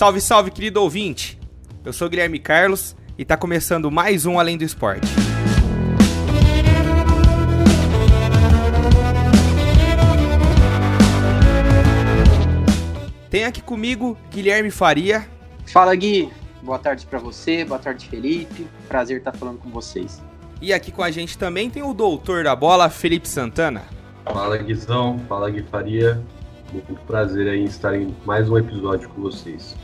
Salve, salve, querido ouvinte! Eu sou Guilherme Carlos e está começando mais um Além do Esporte. Tem aqui comigo Guilherme Faria. Fala Gui, boa tarde para você, boa tarde Felipe, prazer estar falando com vocês. E aqui com a gente também tem o doutor da bola, Felipe Santana. Fala Guizão, fala Gui Faria, muito prazer em estar em mais um episódio com vocês.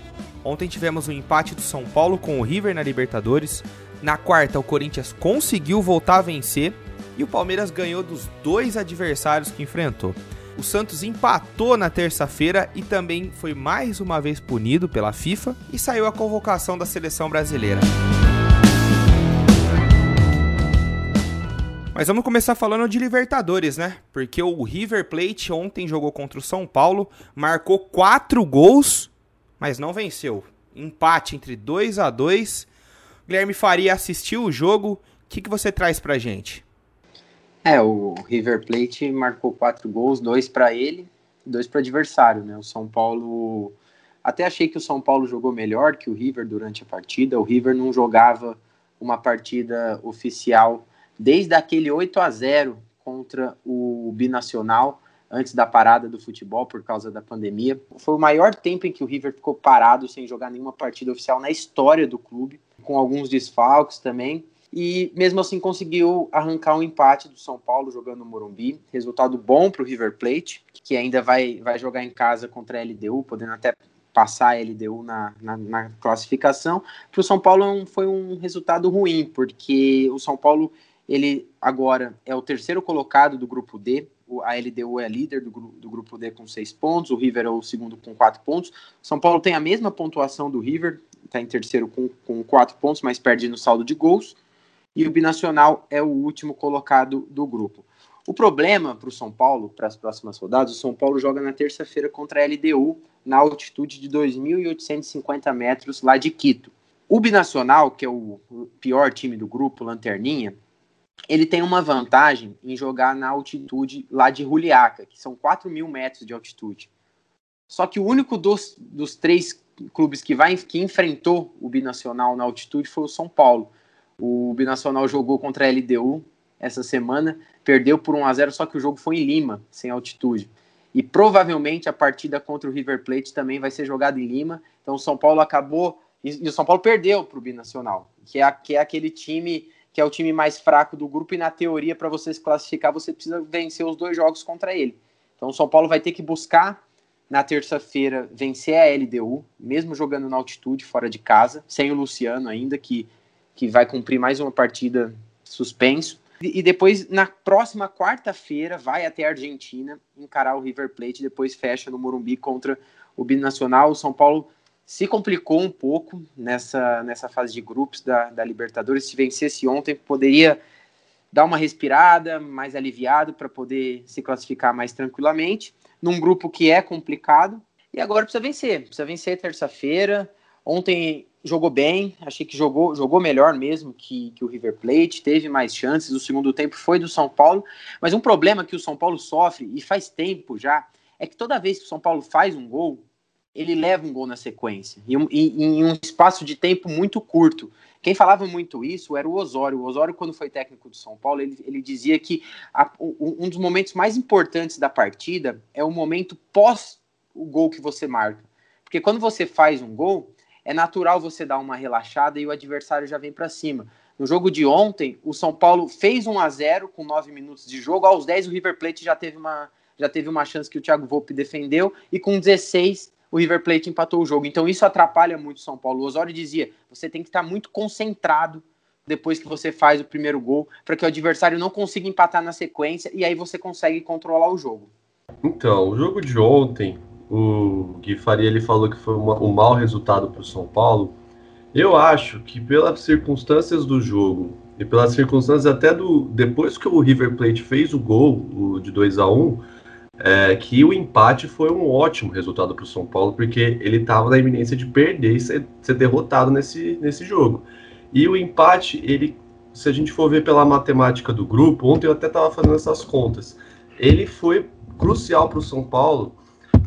Ontem tivemos um empate do São Paulo com o River na Libertadores. Na quarta, o Corinthians conseguiu voltar a vencer e o Palmeiras ganhou dos dois adversários que enfrentou. O Santos empatou na terça-feira e também foi mais uma vez punido pela FIFA e saiu a convocação da seleção brasileira. Mas vamos começar falando de Libertadores, né? Porque o River Plate ontem jogou contra o São Paulo, marcou quatro gols, mas não venceu. Empate entre 2 a 2 Guilherme Faria assistiu o jogo. O que, que você traz pra gente? É, o River Plate marcou quatro gols, dois para ele, dois para adversário, né? O São Paulo até achei que o São Paulo jogou melhor que o River durante a partida. O River não jogava uma partida oficial desde aquele 8 a 0 contra o Binacional antes da parada do futebol por causa da pandemia. Foi o maior tempo em que o River ficou parado sem jogar nenhuma partida oficial na história do clube, com alguns desfalques também. E mesmo assim conseguiu arrancar um empate do São Paulo jogando no Morumbi. Resultado bom para o River Plate, que ainda vai, vai jogar em casa contra a LDU, podendo até passar a LDU na, na, na classificação. Para o São Paulo foi um resultado ruim, porque o São Paulo ele agora é o terceiro colocado do grupo D. A LDU é líder do, do grupo D com seis pontos. O River é o segundo com quatro pontos. São Paulo tem a mesma pontuação do River, está em terceiro com, com quatro pontos, mas perde no saldo de gols. E o Binacional é o último colocado do grupo. O problema para o São Paulo, para as próximas rodadas, o São Paulo joga na terça-feira contra a LDU, na altitude de 2.850 metros lá de Quito. O Binacional, que é o pior time do grupo, Lanterninha, ele tem uma vantagem em jogar na altitude lá de Juliaca, que são 4 mil metros de altitude. Só que o único dos, dos três clubes que, vai, que enfrentou o Binacional na altitude foi o São Paulo. O Binacional jogou contra a LDU essa semana, perdeu por 1 a 0 só que o jogo foi em Lima, sem altitude. E provavelmente a partida contra o River Plate também vai ser jogada em Lima. Então o São Paulo acabou. E, e o São Paulo perdeu para o Binacional, que é, que é aquele time que é o time mais fraco do grupo, e na teoria, para você se classificar, você precisa vencer os dois jogos contra ele. Então o São Paulo vai ter que buscar na terça-feira vencer a LDU, mesmo jogando na altitude, fora de casa, sem o Luciano ainda, que, que vai cumprir mais uma partida suspenso. E, depois, na próxima quarta-feira, vai até a Argentina encarar o River Plate, depois fecha no Morumbi contra o Binacional. O São Paulo se complicou um pouco nessa, nessa fase de grupos da, da Libertadores. Se vencesse ontem, poderia dar uma respirada, mais aliviado para poder se classificar mais tranquilamente, num grupo que é complicado. E agora precisa vencer, precisa vencer terça-feira. Ontem jogou bem, achei que jogou, jogou melhor mesmo que, que o River Plate, teve mais chances. O segundo tempo foi do São Paulo, mas um problema que o São Paulo sofre, e faz tempo já, é que toda vez que o São Paulo faz um gol, ele leva um gol na sequência, e, e, em um espaço de tempo muito curto. Quem falava muito isso era o Osório. O Osório, quando foi técnico do São Paulo, ele, ele dizia que a, um dos momentos mais importantes da partida é o momento pós o gol que você marca. Porque quando você faz um gol, é natural você dar uma relaxada e o adversário já vem para cima. No jogo de ontem, o São Paulo fez 1 a 0 com 9 minutos de jogo. Aos 10, o River Plate já teve uma, já teve uma chance que o Thiago Volpe defendeu. E com 16, o River Plate empatou o jogo. Então isso atrapalha muito o São Paulo. O Osório dizia: você tem que estar muito concentrado depois que você faz o primeiro gol, para que o adversário não consiga empatar na sequência e aí você consegue controlar o jogo. Então, o jogo de ontem, o Gui Faria ele falou que foi uma, um mau resultado para o São Paulo. Eu acho que pelas circunstâncias do jogo e pelas circunstâncias até do depois que o River Plate fez o gol o de 2 a 1 um, é, que o empate foi um ótimo resultado para o São Paulo, porque ele estava na iminência de perder e ser, ser, derrotado nesse, nesse jogo. E o empate, ele, se a gente for ver pela matemática do grupo, ontem eu até estava fazendo essas contas, ele foi crucial para o São Paulo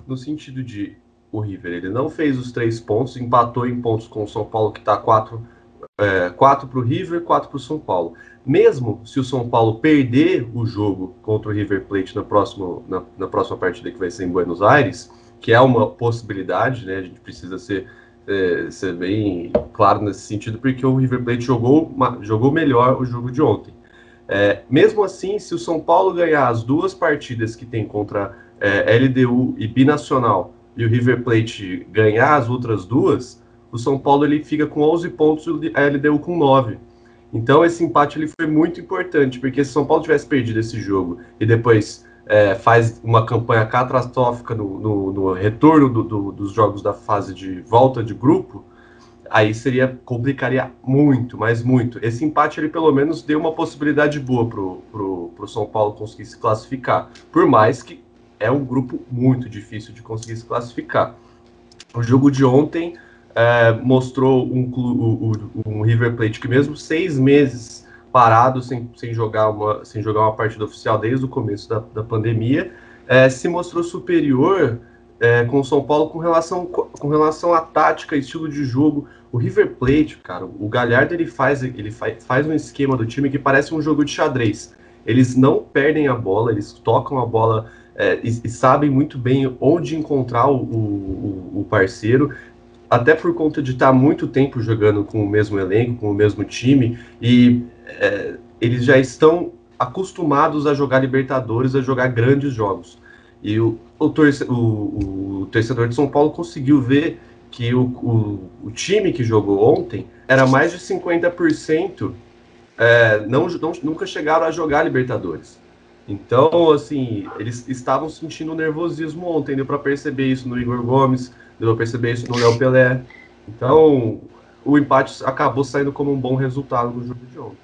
no sentido de o River. Ele não fez os três pontos, empatou em pontos com o São Paulo, que está quatro, é, quatro para o River, quatro para o São Paulo. Mesmo se o São Paulo perder o jogo contra o River Plate na próxima, na, na próxima partida que vai ser em Buenos Aires, que é uma possibilidade, né? A gente precisa ser, é, ser bem claro nesse sentido, porque o River Plate jogou, jogou melhor o jogo de ontem. É, mesmo assim, se o São Paulo ganhar as duas partidas que tem contra é, LDU e Binacional e o River Plate ganhar as outras duas, o São Paulo ele fica com 11 pontos e a LDU com 9. Então esse empate ele foi muito importante, porque se o São Paulo tivesse perdido esse jogo e depois é, faz uma campanha catastrófica no, no, no retorno do, do, dos jogos da fase de volta de grupo, aí seria complicaria muito, mas muito. Esse empate ele pelo menos deu uma possibilidade boa pro, pro, pro São Paulo conseguir se classificar, por mais que é um grupo muito difícil de conseguir se classificar. O jogo de ontem é, mostrou um, um, River Plate que mesmo seis meses parado sem, sem, jogar uma, sem jogar uma partida oficial desde o começo da, da pandemia, é, se mostrou superior é, com o São Paulo com relação, com relação à tática, estilo de jogo. O River Plate, cara, o Galhardo ele faz, ele faz, faz um esquema do time que parece um jogo de xadrez. Eles não perdem a bola, eles tocam a bola é, e, e, sabem muito bem onde encontrar o, o, o parceiro até por conta de estar muito tempo jogando com o mesmo elenco, com o mesmo time, e é, eles já estão acostumados a jogar Libertadores, a jogar grandes jogos. E o, o, torce, o, o torcedor de São Paulo conseguiu ver que o, o, o, time que jogou ontem era mais de 50% é, não, não, nunca chegaram a jogar Libertadores. Então, assim, eles estavam sentindo nervosismo ontem, deu para perceber isso no Igor Gomes, deu para perceber isso no Léo Pelé. Então, o empate acabou saindo como um bom resultado no jogo de ontem.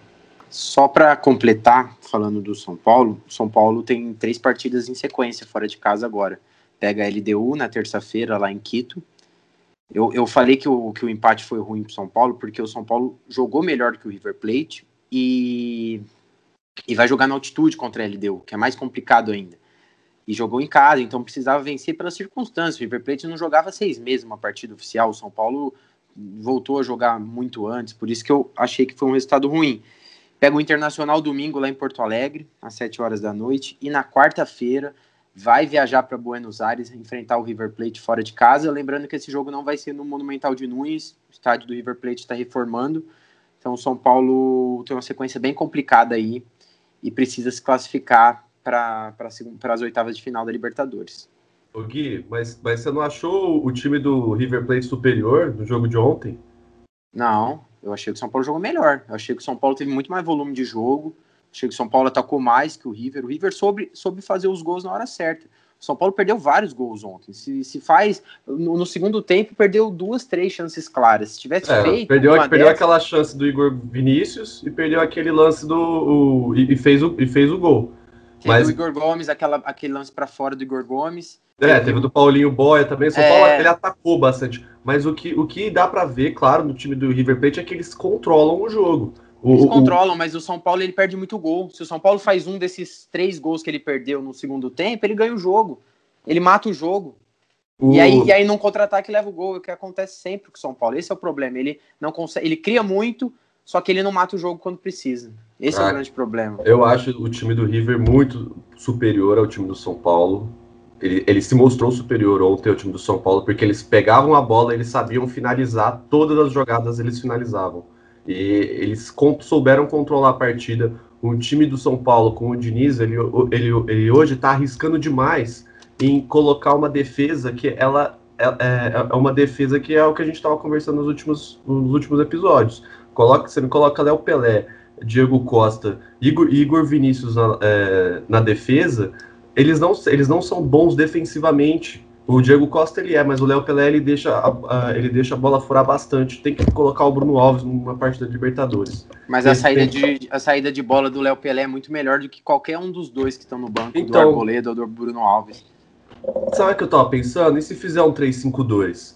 Só para completar, falando do São Paulo, o São Paulo tem três partidas em sequência fora de casa agora. Pega a LDU na terça-feira lá em Quito. Eu, eu falei que o, que o empate foi ruim para o São Paulo porque o São Paulo jogou melhor que o River Plate e, e vai jogar na altitude contra a LDU, que é mais complicado ainda. E jogou em casa, então precisava vencer pelas circunstâncias. O River Plate não jogava seis meses uma partida oficial. O São Paulo voltou a jogar muito antes, por isso que eu achei que foi um resultado ruim. Pega o Internacional domingo lá em Porto Alegre, às 7 horas da noite, e na quarta-feira vai viajar para Buenos Aires enfrentar o River Plate fora de casa. Lembrando que esse jogo não vai ser no Monumental de Nunes, o estádio do River Plate está reformando. Então o São Paulo tem uma sequência bem complicada aí e precisa se classificar para as oitavas de final da Libertadores. Ô Gui, mas, mas você não achou o time do River Plate superior no jogo de ontem? Não, eu achei que o São Paulo jogou melhor. Eu achei que o São Paulo teve muito mais volume de jogo. Achei que o São Paulo atacou mais que o River. O River soube, soube fazer os gols na hora certa. O São Paulo perdeu vários gols ontem. Se, se faz. No, no segundo tempo, perdeu duas, três chances claras. Se tivesse é, feito. Perdeu, perdeu dessas... aquela chance do Igor Vinícius e perdeu aquele lance do. O, e, e, fez o, e fez o gol. Mas... o Igor Gomes, aquela, aquele lance para fora do Igor Gomes. É, teve do Paulinho Boia também. São é... Paulo ele atacou bastante. Mas o que, o que dá para ver, claro, no time do River Plate é que eles controlam o jogo. O, eles controlam, o... mas o São Paulo ele perde muito gol. Se o São Paulo faz um desses três gols que ele perdeu no segundo tempo, ele ganha o jogo. Ele mata o jogo. O... E, aí, e aí, num contra-ataque, leva o gol. É o que acontece sempre com o São Paulo. Esse é o problema. Ele não consegue. Ele cria muito, só que ele não mata o jogo quando precisa. Esse ah, é o ah, grande problema. Eu acho o time do River muito superior ao time do São Paulo. Ele, ele se mostrou superior ontem ao time do São Paulo, porque eles pegavam a bola, eles sabiam finalizar, todas as jogadas eles finalizavam. E eles souberam controlar a partida. O time do São Paulo com o Diniz, ele, ele, ele hoje está arriscando demais em colocar uma defesa que ela é, é, é, uma defesa que é o que a gente estava conversando nos últimos, nos últimos episódios. Coloca, você me coloca Léo Pelé, Diego Costa, Igor, Igor Vinícius na, é, na defesa, eles não, eles não são bons defensivamente. O Diego Costa ele é, mas o Léo Pelé ele deixa, a, a, ele deixa a bola furar bastante. Tem que colocar o Bruno Alves numa parte da Libertadores. Mas a saída, de, a saída de bola do Léo Pelé é muito melhor do que qualquer um dos dois que estão no banco, então, do Arboleda ou do Bruno Alves. Sabe o que eu tava pensando? E se fizer um 3-5-2?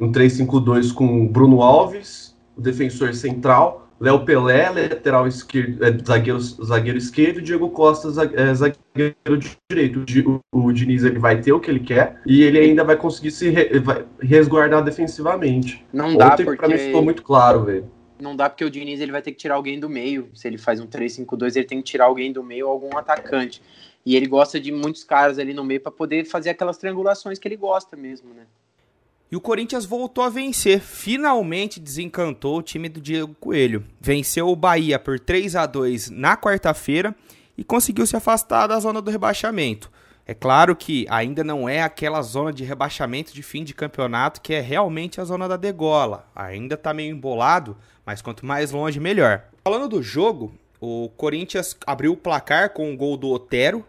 Um 3-5-2 com o Bruno Alves, o defensor central, Léo Pelé, lateral esquerdo, é, zagueiro, zagueiro esquerdo, Diego Costa, é, zagueiro direito. O, o, Diniz ele vai ter o que ele quer e ele ainda vai conseguir se re, vai resguardar defensivamente. Não dá Ontem, porque... pra mim ficou muito claro, velho. Não dá porque o Diniz ele vai ter que tirar alguém do meio. Se ele faz um 3-5-2, ele tem que tirar alguém do meio ou algum atacante. E ele gosta de muitos caras ali no meio para poder fazer aquelas triangulações que ele gosta mesmo, né? E o Corinthians voltou a vencer, finalmente desencantou o time do Diego Coelho. Venceu o Bahia por 3 a 2 na quarta-feira e conseguiu se afastar da zona do rebaixamento. É claro que ainda não é aquela zona de rebaixamento de fim de campeonato que é realmente a zona da degola. Ainda está meio embolado, mas quanto mais longe, melhor. Falando do jogo, o Corinthians abriu o placar com o gol do Otero,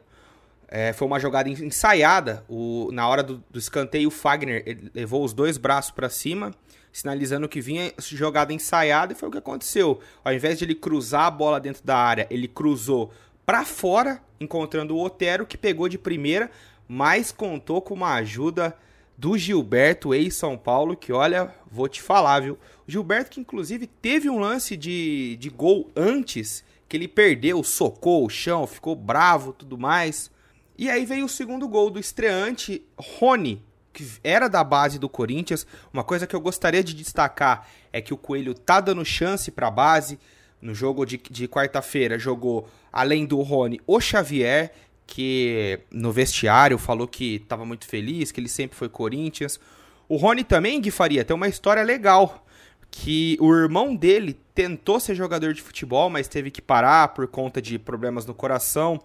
é, foi uma jogada ensaiada. O, na hora do, do escanteio, o Fagner levou os dois braços para cima, sinalizando que vinha jogada ensaiada, e foi o que aconteceu. Ao invés de ele cruzar a bola dentro da área, ele cruzou para fora, encontrando o Otero, que pegou de primeira, mas contou com uma ajuda do Gilberto, ex-São Paulo, que olha, vou te falar, viu? O Gilberto, que inclusive teve um lance de, de gol antes, que ele perdeu, socou o chão, ficou bravo tudo mais. E aí veio o segundo gol do estreante Rony, que era da base do Corinthians. Uma coisa que eu gostaria de destacar é que o Coelho tá dando chance para a base. No jogo de, de quarta-feira jogou, além do Rony, o Xavier, que no vestiário falou que estava muito feliz, que ele sempre foi Corinthians. O Rony também, Gui Faria, tem uma história legal. Que o irmão dele tentou ser jogador de futebol, mas teve que parar por conta de problemas no coração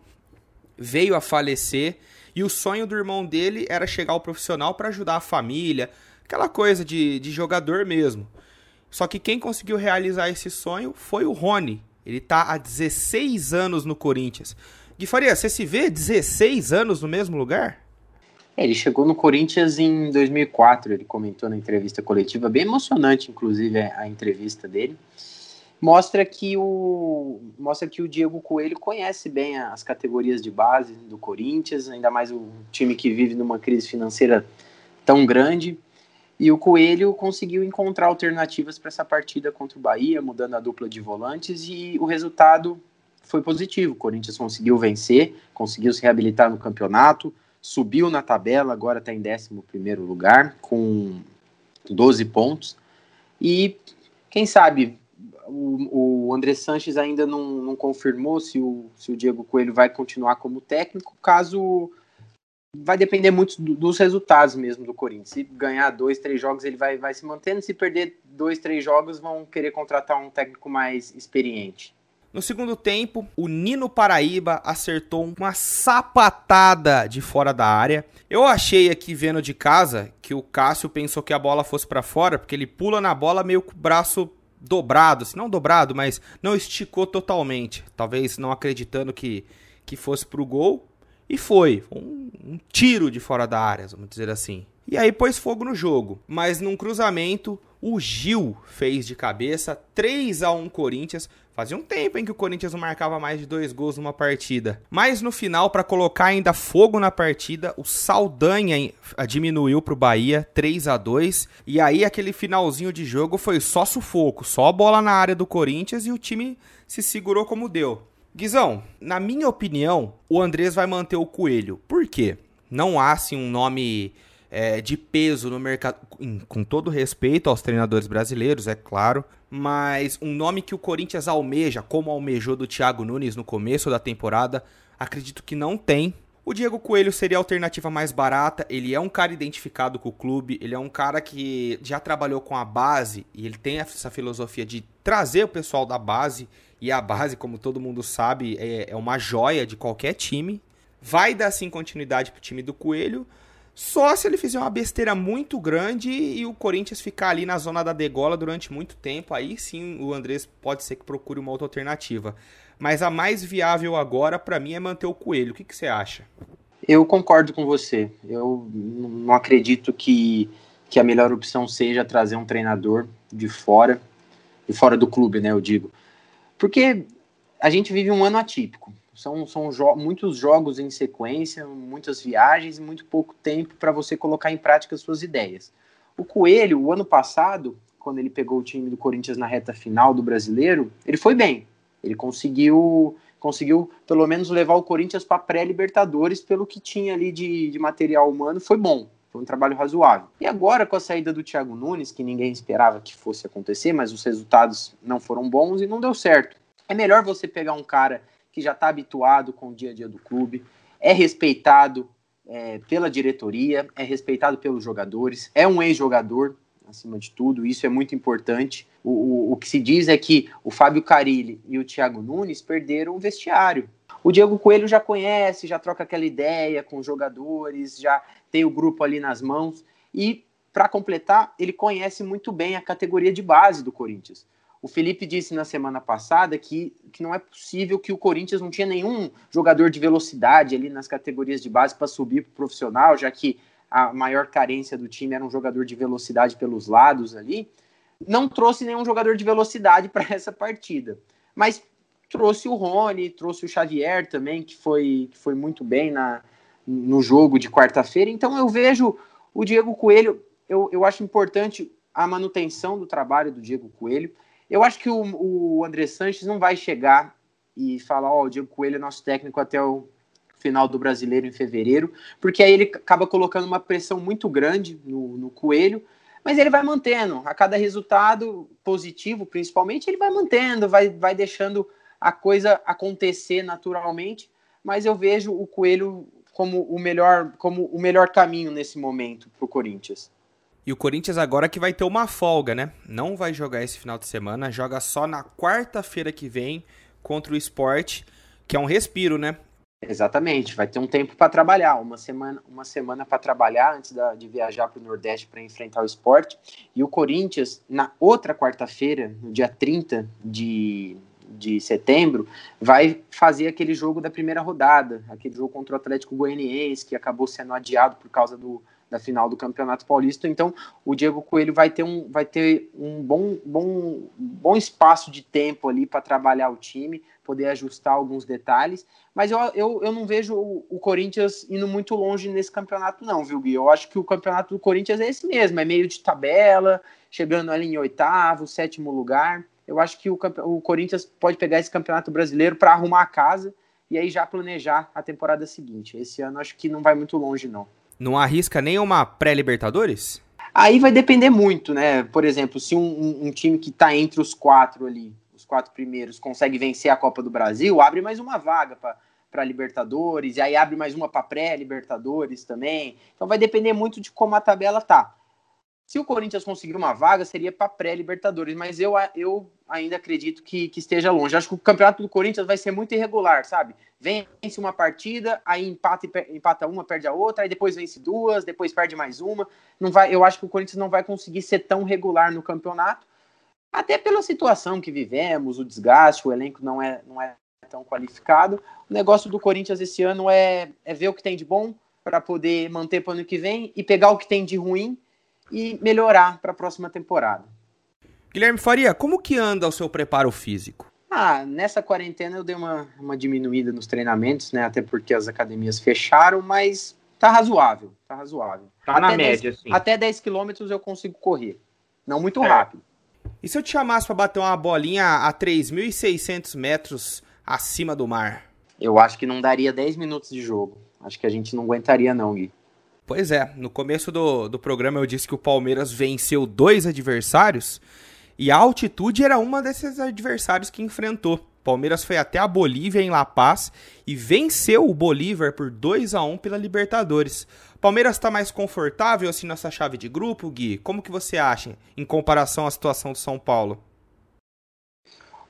veio a falecer e o sonho do irmão dele era chegar ao profissional para ajudar a família, aquela coisa de, de jogador mesmo. Só que quem conseguiu realizar esse sonho foi o Rony. Ele está há 16 anos no Corinthians. Gui Faria, você se vê 16 anos no mesmo lugar? É, ele chegou no Corinthians em 2004, ele comentou na entrevista coletiva, bem emocionante, inclusive, a entrevista dele mostra que o mostra que o Diego Coelho conhece bem as categorias de base do Corinthians, ainda mais o time que vive numa crise financeira tão grande. E o Coelho conseguiu encontrar alternativas para essa partida contra o Bahia, mudando a dupla de volantes e o resultado foi positivo. O Corinthians conseguiu vencer, conseguiu se reabilitar no campeonato, subiu na tabela, agora está em 11 lugar, com 12 pontos. E quem sabe o, o André Sanches ainda não, não confirmou se o, se o Diego Coelho vai continuar como técnico, caso vai depender muito do, dos resultados mesmo do Corinthians. Se ganhar dois, três jogos, ele vai, vai se mantendo. Se perder dois, três jogos, vão querer contratar um técnico mais experiente. No segundo tempo, o Nino Paraíba acertou uma sapatada de fora da área. Eu achei aqui vendo de casa que o Cássio pensou que a bola fosse para fora, porque ele pula na bola meio com o braço dobrado, se não dobrado, mas não esticou totalmente. Talvez não acreditando que, que fosse pro gol. E foi. Um, um tiro de fora da área, vamos dizer assim. E aí pôs fogo no jogo. Mas num cruzamento, o Gil fez de cabeça 3 a 1 Corinthians. Fazia um tempo em que o Corinthians não marcava mais de dois gols numa partida. Mas no final, para colocar ainda fogo na partida, o Saldanha diminuiu para o Bahia 3 a 2 E aí aquele finalzinho de jogo foi só sufoco, só bola na área do Corinthians e o time se segurou como deu. Guizão, na minha opinião, o Andrés vai manter o Coelho. Por quê? Não há assim um nome é, de peso no mercado, com todo respeito aos treinadores brasileiros, é claro, mas um nome que o Corinthians almeja, como almejou do Thiago Nunes no começo da temporada, acredito que não tem. O Diego Coelho seria a alternativa mais barata, ele é um cara identificado com o clube, ele é um cara que já trabalhou com a base e ele tem essa filosofia de trazer o pessoal da base, e a base, como todo mundo sabe, é, é uma joia de qualquer time. Vai dar sim continuidade pro time do Coelho, só se ele fizer uma besteira muito grande e o Corinthians ficar ali na zona da degola durante muito tempo, aí sim o Andrés pode ser que procure uma outra alternativa. Mas a mais viável agora, para mim, é manter o Coelho. O que, que você acha? Eu concordo com você. Eu não acredito que, que a melhor opção seja trazer um treinador de fora, de fora do clube, né? Eu digo. Porque a gente vive um ano atípico. São, são jo muitos jogos em sequência, muitas viagens e muito pouco tempo para você colocar em prática as suas ideias. O Coelho, o ano passado, quando ele pegou o time do Corinthians na reta final do Brasileiro, ele foi bem. Ele conseguiu, conseguiu pelo menos levar o Corinthians para pré-Libertadores pelo que tinha ali de, de material humano, foi bom. Foi um trabalho razoável. E agora, com a saída do Thiago Nunes, que ninguém esperava que fosse acontecer, mas os resultados não foram bons e não deu certo. É melhor você pegar um cara que já está habituado com o dia a dia do clube, é respeitado é, pela diretoria, é respeitado pelos jogadores, é um ex-jogador, acima de tudo, isso é muito importante. O, o, o, que se diz é que o Fábio Carilli e o Thiago Nunes perderam o vestiário. O Diego Coelho já conhece, já troca aquela ideia com os jogadores, já tem o grupo ali nas mãos. E, para completar, ele conhece muito bem a categoria de base do Corinthians. O Felipe disse na semana passada que, que não é possível que o Corinthians não tinha nenhum jogador de velocidade ali nas categorias de base para subir para o profissional, já que a maior carência do time era um jogador de velocidade pelos lados ali. Não trouxe nenhum jogador de velocidade para essa partida. Mas trouxe o Rony, trouxe o Xavier também, que foi, que foi muito bem na, no jogo de quarta-feira. Então eu vejo o Diego Coelho, eu, eu acho importante a manutenção do trabalho do Diego Coelho. Eu acho que o, o André Sanches não vai chegar e falar, ó, oh, o Diego Coelho é nosso técnico até o final do brasileiro em fevereiro, porque aí ele acaba colocando uma pressão muito grande no, no Coelho, mas ele vai mantendo. A cada resultado positivo, principalmente, ele vai mantendo, vai, vai deixando a coisa acontecer naturalmente. Mas eu vejo o Coelho como o melhor, como o melhor caminho nesse momento para o Corinthians. E o Corinthians agora que vai ter uma folga, né? Não vai jogar esse final de semana, joga só na quarta-feira que vem contra o Sport, que é um respiro, né? Exatamente, vai ter um tempo para trabalhar, uma semana, uma semana para trabalhar antes da, de viajar para o Nordeste para enfrentar o esporte. E o Corinthians, na outra quarta-feira, no dia 30 de, de setembro, vai fazer aquele jogo da primeira rodada, aquele jogo contra o Atlético Goianiense, que acabou sendo adiado por causa do, da final do Campeonato Paulista. Então, o Diego Coelho vai ter um, vai ter um bom, bom, bom espaço de tempo ali para trabalhar o time, poder ajustar alguns detalhes. Mas eu, eu, eu não vejo o, o, Corinthians indo muito longe nesse campeonato, não, viu, Gui? Eu acho que o campeonato do Corinthians é esse mesmo, é meio de tabela, chegando ali em oitavo, sétimo lugar. Eu acho que o, o Corinthians pode pegar esse campeonato brasileiro para arrumar a casa e aí já planejar a temporada seguinte. Esse ano acho que não vai muito longe, não. Não arrisca nem uma pré-Libertadores? Aí vai depender muito, né? Por exemplo, se um, um, um time que está entre os quatro ali, os quatro primeiros, consegue vencer a Copa do Brasil, abre mais uma vaga para Libertadores, e aí abre mais uma para pré-Libertadores também. Então vai depender muito de como a tabela tá. Se o Corinthians conseguir uma vaga, seria para pré-Libertadores, mas eu, eu ainda acredito que, que esteja longe. Acho que o campeonato do Corinthians vai ser muito irregular, sabe? Vence uma partida, aí empata, empata uma, perde a outra, aí depois vence duas, depois perde mais uma. Não vai, eu acho que o Corinthians não vai conseguir ser tão regular no campeonato, até pela situação que vivemos, o desgaste, o elenco não é, não é tão qualificado. O negócio do Corinthians esse ano é, é ver o que tem de bom para poder manter para o ano que vem e pegar o que tem de ruim e melhorar para a próxima temporada. Guilherme Faria, como que anda o seu preparo físico? Ah, nessa quarentena eu dei uma, uma diminuída nos treinamentos, né? Até porque as academias fecharam, mas tá razoável, tá razoável. Tá até na 10, média, sim. Até 10 quilômetros eu consigo correr. Não muito é. rápido. E se eu te chamasse para bater uma bolinha a 3.600 metros acima do mar? Eu acho que não daria 10 minutos de jogo. Acho que a gente não aguentaria não, Gui. Pois é, no começo do, do programa eu disse que o Palmeiras venceu dois adversários e a altitude era uma desses adversários que enfrentou. Palmeiras foi até a Bolívia em La Paz e venceu o Bolívar por 2 a 1 pela Libertadores. Palmeiras está mais confortável assim nessa chave de grupo, Gui? Como que você acha em comparação à situação do São Paulo?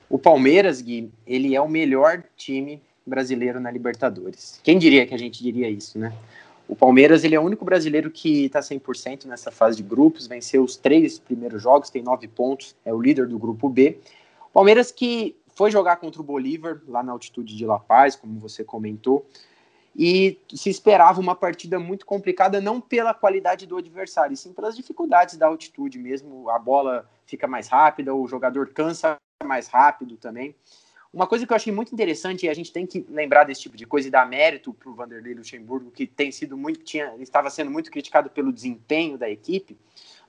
O Palmeiras, Gui, ele é o melhor time brasileiro na Libertadores. Quem diria que a gente diria isso, né? O Palmeiras ele é o único brasileiro que está 100% nessa fase de grupos, venceu os três primeiros jogos, tem nove pontos, é o líder do grupo B. O Palmeiras que foi jogar contra o Bolívar, lá na altitude de La Paz, como você comentou, e se esperava uma partida muito complicada, não pela qualidade do adversário, sim pelas dificuldades da altitude mesmo. A bola fica mais rápida, o jogador cansa mais rápido também. Uma coisa que eu achei muito interessante, e a gente tem que lembrar desse tipo de coisa e dar mérito para o Vanderlei Luxemburgo, que tem sido muito, tinha, estava sendo muito criticado pelo desempenho da equipe.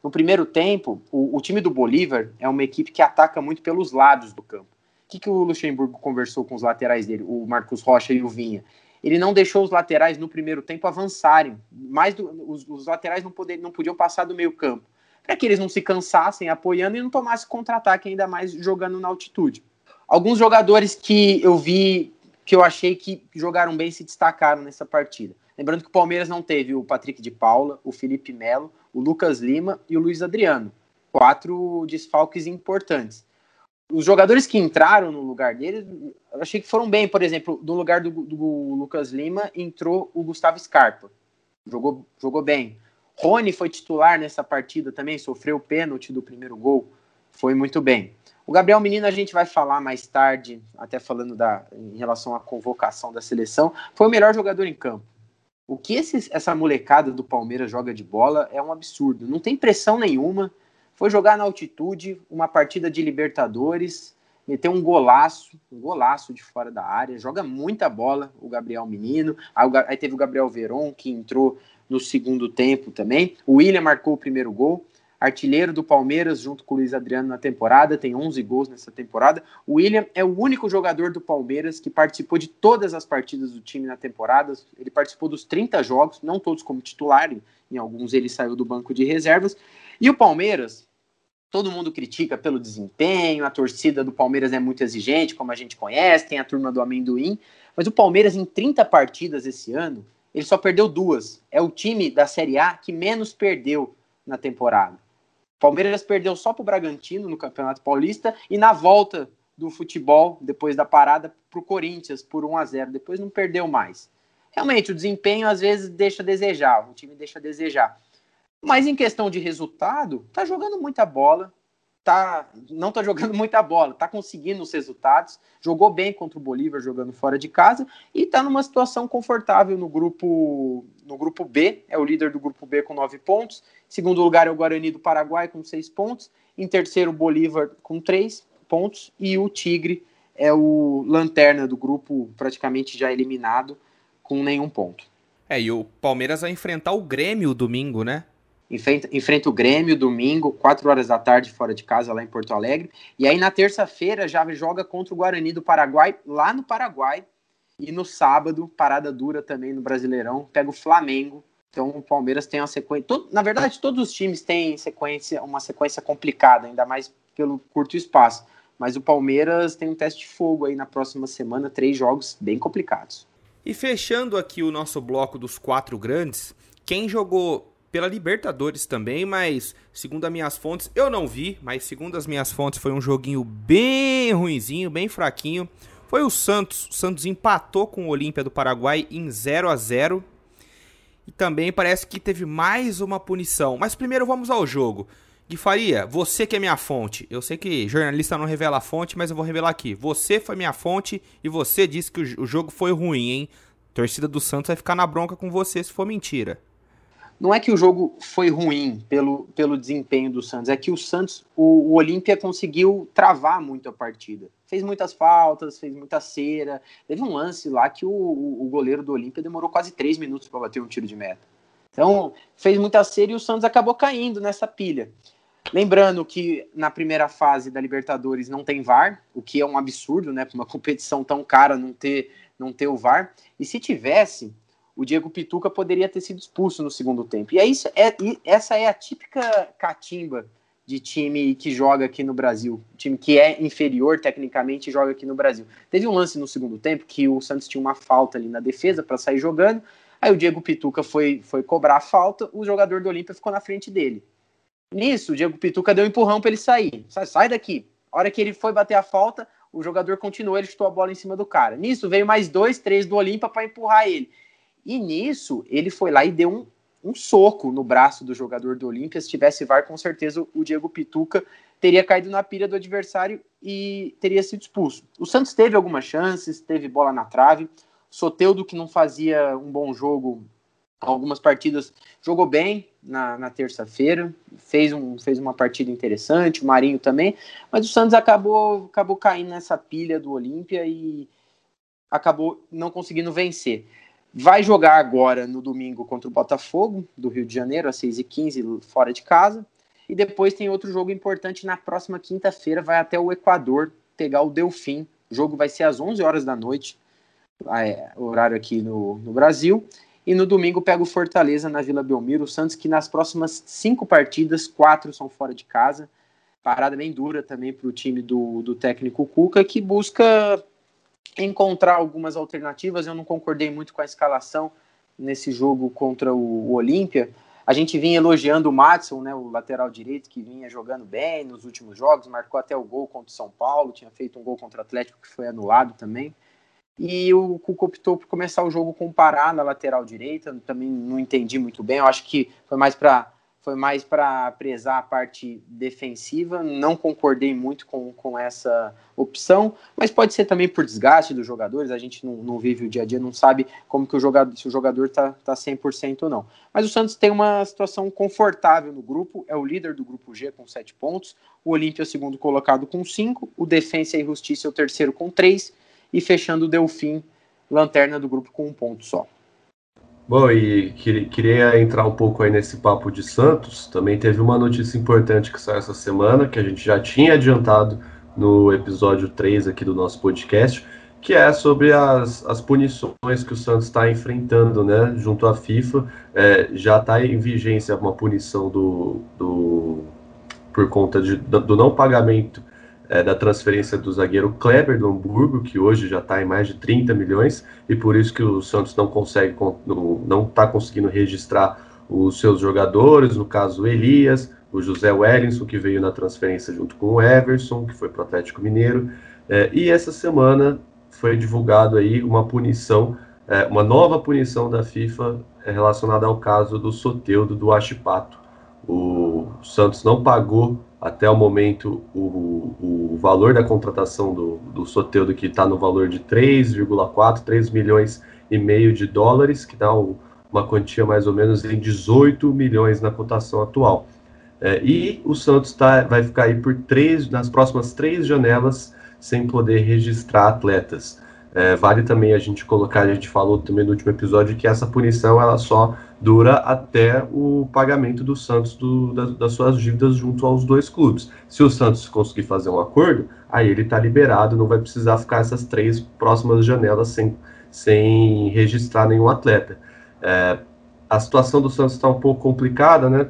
No primeiro tempo, o, o time do Bolívar é uma equipe que ataca muito pelos lados do campo. O que, que o Luxemburgo conversou com os laterais dele, o Marcos Rocha e o Vinha? Ele não deixou os laterais no primeiro tempo avançarem. Mais do, os, os laterais não, poder, não podiam passar do meio campo. Para que eles não se cansassem apoiando e não tomassem contra-ataque, ainda mais jogando na altitude. Alguns jogadores que eu vi, que eu achei que jogaram bem, se destacaram nessa partida. Lembrando que o Palmeiras não teve o Patrick de Paula, o Felipe Melo, o Lucas Lima e o Luiz Adriano. Quatro desfalques importantes. Os jogadores que entraram no lugar dele, eu achei que foram bem. Por exemplo, no lugar do, do Lucas Lima entrou o Gustavo Scarpa. Jogou, jogou bem. Rony foi titular nessa partida também, sofreu o pênalti do primeiro gol. Foi muito bem. O Gabriel Menino a gente vai falar mais tarde, até falando da, em relação à convocação da seleção. Foi o melhor jogador em campo. O que esse, essa molecada do Palmeiras joga de bola é um absurdo. Não tem pressão nenhuma. Foi jogar na altitude, uma partida de Libertadores, meteu um golaço, um golaço de fora da área, joga muita bola o Gabriel Menino. Aí teve o Gabriel Veron, que entrou no segundo tempo também. O William marcou o primeiro gol artilheiro do Palmeiras junto com o Luiz Adriano na temporada, tem 11 gols nessa temporada. O William é o único jogador do Palmeiras que participou de todas as partidas do time na temporada. Ele participou dos 30 jogos, não todos como titular, em alguns ele saiu do banco de reservas. E o Palmeiras, todo mundo critica pelo desempenho, a torcida do Palmeiras é muito exigente, como a gente conhece, tem a turma do amendoim, mas o Palmeiras em 30 partidas esse ano, ele só perdeu duas. É o time da Série A que menos perdeu na temporada. Palmeiras perdeu só para o Bragantino no Campeonato Paulista e na volta do futebol, depois da parada, para o Corinthians por 1 a 0 Depois não perdeu mais. Realmente, o desempenho às vezes deixa a desejar, o time deixa a desejar. Mas em questão de resultado, tá jogando muita bola, tá, não tá jogando muita bola, tá conseguindo os resultados, jogou bem contra o Bolívar jogando fora de casa e tá numa situação confortável no grupo no grupo B, é o líder do grupo B com nove pontos, segundo lugar é o Guarani do Paraguai com seis pontos, em terceiro o Bolívar com três pontos e o Tigre é o lanterna do grupo praticamente já eliminado com nenhum ponto. É, e o Palmeiras vai enfrentar o Grêmio domingo, né? Enfrenta, enfrenta o Grêmio domingo, 4 horas da tarde, fora de casa, lá em Porto Alegre. E aí na terça-feira já joga contra o Guarani do Paraguai, lá no Paraguai. E no sábado, parada dura também no Brasileirão, pega o Flamengo. Então o Palmeiras tem uma sequência. Todo, na verdade, todos os times têm sequência, uma sequência complicada, ainda mais pelo curto espaço. Mas o Palmeiras tem um teste de fogo aí na próxima semana, três jogos bem complicados. E fechando aqui o nosso bloco dos quatro grandes, quem jogou pela Libertadores também, mas segundo as minhas fontes, eu não vi, mas segundo as minhas fontes foi um joguinho bem ruinzinho, bem fraquinho. Foi o Santos, o Santos empatou com o Olímpia do Paraguai em 0 a 0 e também parece que teve mais uma punição. Mas primeiro vamos ao jogo. Gui Faria, você que é minha fonte. Eu sei que jornalista não revela a fonte, mas eu vou revelar aqui. Você foi minha fonte e você disse que o jogo foi ruim, hein? A torcida do Santos vai ficar na bronca com você se for mentira não é que o jogo foi ruim pelo, pelo desempenho do Santos, é que o Santos, o, o Olímpia conseguiu travar muito a partida. Fez muitas faltas, fez muita cera. Teve um lance lá que o, o, o goleiro do Olímpia demorou quase três minutos para bater um tiro de meta. Então, fez muita cera e o Santos acabou caindo nessa pilha. Lembrando que na primeira fase da Libertadores não tem VAR, o que é um absurdo, né? Para uma competição tão cara não ter, não ter o VAR. E se tivesse, o Diego Pituca poderia ter sido expulso no segundo tempo. E é isso, é, essa é a típica catimba de time que joga aqui no Brasil, time que é inferior tecnicamente e joga aqui no Brasil. Teve um lance no segundo tempo que o Santos tinha uma falta ali na defesa para sair jogando, aí o Diego Pituca foi, foi cobrar a falta, o jogador do Olímpia ficou na frente dele. Nisso, o Diego Pituca deu um empurrão para ele sair. Sai, sai daqui. A hora que ele foi bater a falta, o jogador continuou, ele chutou a bola em cima do cara. Nisso, veio mais dois, três do Olímpia para empurrar ele. E nisso, ele foi lá e deu um, um soco no braço do jogador do Olímpia. Se tivesse VAR, com certeza o Diego Pituca teria caído na pilha do adversário e teria sido expulso. O Santos teve algumas chances, teve bola na trave. Soteudo, que não fazia um bom jogo algumas partidas, jogou bem na, na terça-feira, fez, um, fez uma partida interessante, o Marinho também, mas o Santos acabou, acabou caindo nessa pilha do Olímpia e acabou não conseguindo vencer. Vai jogar agora no domingo contra o Botafogo, do Rio de Janeiro, às 6h15, fora de casa. E depois tem outro jogo importante na próxima quinta-feira, vai até o Equador pegar o Delfim. O jogo vai ser às 11 horas da noite, é, horário aqui no, no Brasil. E no domingo pega o Fortaleza na Vila Belmiro. O Santos que nas próximas cinco partidas, quatro são fora de casa. Parada bem dura também para o time do, do técnico Cuca, que busca encontrar algumas alternativas. Eu não concordei muito com a escalação nesse jogo contra o, o Olímpia. A gente vinha elogiando o Matson, né, o lateral direito, que vinha jogando bem nos últimos jogos, marcou até o gol contra o São Paulo, tinha feito um gol contra o Atlético que foi anulado também. E o Cuca optou por começar o jogo com o Pará na lateral direita, também não entendi muito bem, eu acho que foi mais para foi mais para prezar a parte defensiva. Não concordei muito com, com essa opção, mas pode ser também por desgaste dos jogadores. A gente não, não vive o dia a dia, não sabe como que o jogador, se o jogador está tá 100% ou não. Mas o Santos tem uma situação confortável no grupo, é o líder do grupo G com 7 pontos, o Olímpia é o segundo colocado com 5, o Defensa e Justiça é o terceiro com 3 e fechando o Delfim, lanterna do grupo com um ponto só. Bom, e queria entrar um pouco aí nesse papo de Santos. Também teve uma notícia importante que saiu essa semana, que a gente já tinha adiantado no episódio 3 aqui do nosso podcast, que é sobre as, as punições que o Santos está enfrentando, né, junto à FIFA. É, já está em vigência uma punição do, do por conta de, do não pagamento é, da transferência do zagueiro Kleber do Hamburgo, que hoje já está em mais de 30 milhões, e por isso que o Santos não consegue, não está conseguindo registrar os seus jogadores, no caso Elias, o José Wellington, que veio na transferência junto com o Everson, que foi para o Atlético Mineiro, é, e essa semana foi divulgado aí uma punição, é, uma nova punição da FIFA relacionada ao caso do Soteudo do Achipato. O Santos não pagou até o momento o, o valor da contratação do, do Soteudo que está no valor de 3,4, 3 milhões e meio de dólares, que dá um, uma quantia mais ou menos em 18 milhões na cotação atual. É, e o Santos tá, vai ficar aí por três, nas próximas três janelas sem poder registrar atletas. É, vale também a gente colocar, a gente falou também no último episódio, que essa punição ela só dura até o pagamento do Santos do, da, das suas dívidas junto aos dois clubes. Se o Santos conseguir fazer um acordo, aí ele está liberado, não vai precisar ficar essas três próximas janelas sem, sem registrar nenhum atleta. É, a situação do Santos está um pouco complicada, né?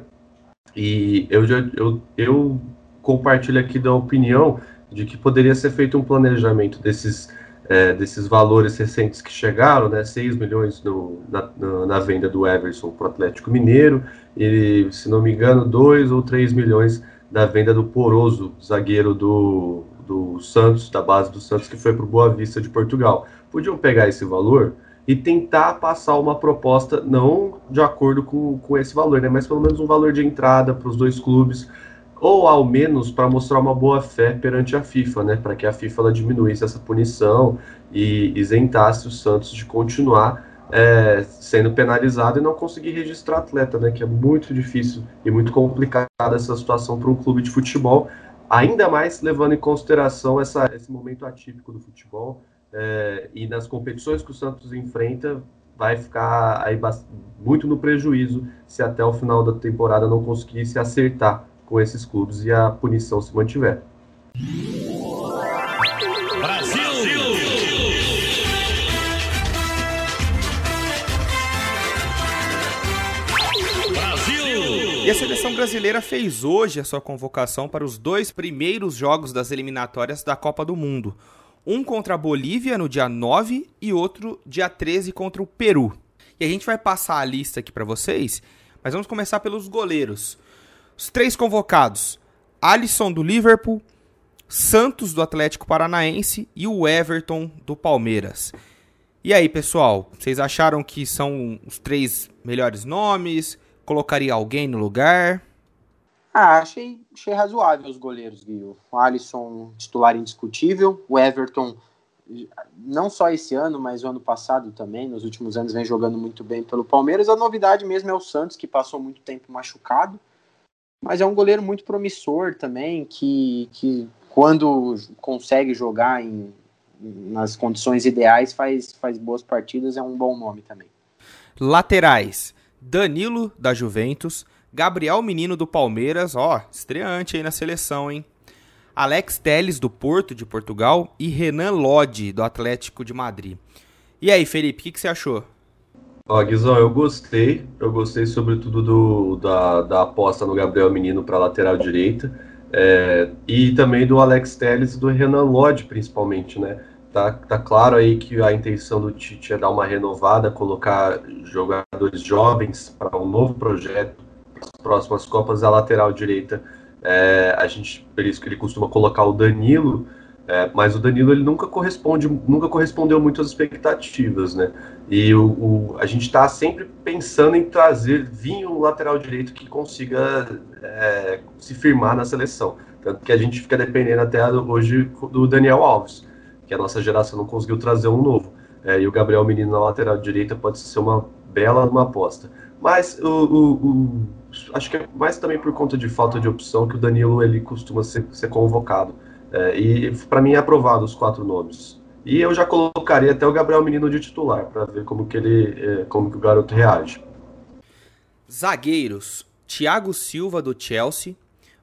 E eu, eu, eu compartilho aqui da opinião de que poderia ser feito um planejamento desses é, desses valores recentes que chegaram, né, 6 milhões no, na, na, venda do Everson para o Atlético Mineiro, e, se não me engano, 2 ou 3 milhões da venda do Poroso, zagueiro do, do Santos, da base do Santos, que foi para o Boa Vista de Portugal. Podiam pegar esse valor e tentar passar uma proposta, não de acordo com, com esse valor, né, mas pelo menos um valor de entrada para os dois clubes, ou ao menos para mostrar uma boa fé perante a FIFA, né, para que a FIFA diminuísse essa punição e isentasse o Santos de continuar é, sendo penalizado e não conseguir registrar atleta, né, que é muito difícil e muito complicada essa situação para um clube de futebol, ainda mais levando em consideração essa, esse momento atípico do futebol é, e nas competições que o Santos enfrenta vai ficar aí muito no prejuízo se até o final da temporada não conseguir se acertar com esses clubes e a punição se mantiver. Brasil! E a seleção brasileira fez hoje a sua convocação para os dois primeiros jogos das eliminatórias da Copa do Mundo. Um contra a Bolívia no dia 9 e outro dia 13 contra o Peru. E a gente vai passar a lista aqui para vocês, mas vamos começar pelos goleiros. Os três convocados: Alisson do Liverpool, Santos do Atlético Paranaense e o Everton do Palmeiras. E aí, pessoal, vocês acharam que são os três melhores nomes? Colocaria alguém no lugar? Ah, achei, achei razoável os goleiros, Guilherme. O Alisson, titular indiscutível. O Everton, não só esse ano, mas o ano passado também, nos últimos anos, vem jogando muito bem pelo Palmeiras. A novidade mesmo é o Santos, que passou muito tempo machucado mas é um goleiro muito promissor também, que, que quando consegue jogar em, nas condições ideais faz, faz boas partidas, é um bom nome também. Laterais: Danilo da Juventus, Gabriel Menino do Palmeiras, ó, estreante aí na seleção, hein? Alex Teles do Porto de Portugal e Renan Lodi do Atlético de Madrid. E aí, Felipe, o que, que, você achou? Ó, Guizão, eu gostei. Eu gostei sobretudo do, da, da aposta no Gabriel Menino para lateral direita. É, e também do Alex Teles e do Renan Lodi, principalmente, né? Tá, tá claro aí que a intenção do Tite é dar uma renovada, colocar jogadores jovens para um novo projeto, as próximas Copas da lateral direita. É, a gente, por isso que ele costuma colocar o Danilo, é, mas o Danilo ele nunca corresponde, nunca correspondeu muito às expectativas, né? E o, o a gente está sempre pensando em trazer vir um lateral direito que consiga é, se firmar na seleção, tanto que a gente fica dependendo até hoje do Daniel Alves que a nossa geração não conseguiu trazer um novo. É, e o Gabriel Menino na lateral direita pode ser uma bela uma aposta. Mas o, o, o, acho que é mais também por conta de falta de opção que o Danilo ele costuma ser, ser convocado. É, e para mim é aprovado os quatro nomes. E eu já colocaria até o Gabriel Menino de titular para ver como que ele, é, como que o garoto reage. Zagueiros: Thiago Silva do Chelsea,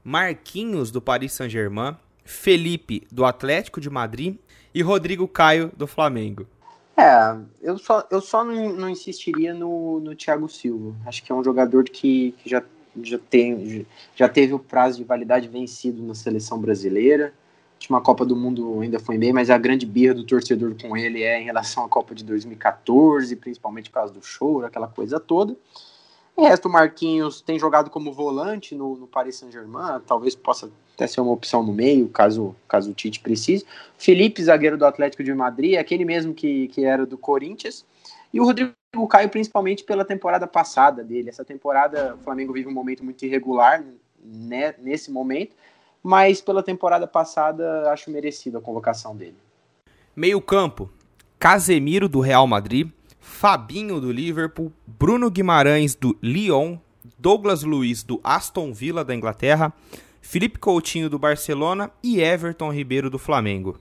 Marquinhos do Paris Saint-Germain, Felipe do Atlético de Madrid e Rodrigo Caio do Flamengo. É, eu só, eu só não, não insistiria no, no Thiago Silva. Acho que é um jogador que, que já, já, tem, já teve o prazo de validade vencido na seleção brasileira. Última Copa do Mundo ainda foi bem, mas a grande birra do torcedor com ele é em relação à Copa de 2014, principalmente por causa do choro, aquela coisa toda. O resto, o Marquinhos tem jogado como volante no, no Paris Saint-Germain, talvez possa até ser uma opção no meio, caso, caso o Tite precise. Felipe, zagueiro do Atlético de Madrid, aquele mesmo que, que era do Corinthians. E o Rodrigo Caio, principalmente pela temporada passada dele. Essa temporada, o Flamengo vive um momento muito irregular né, nesse momento, mas pela temporada passada, acho merecido a convocação dele. Meio-campo: Casemiro do Real Madrid, Fabinho do Liverpool, Bruno Guimarães do Lyon, Douglas Luiz do Aston Villa da Inglaterra, Felipe Coutinho do Barcelona e Everton Ribeiro do Flamengo.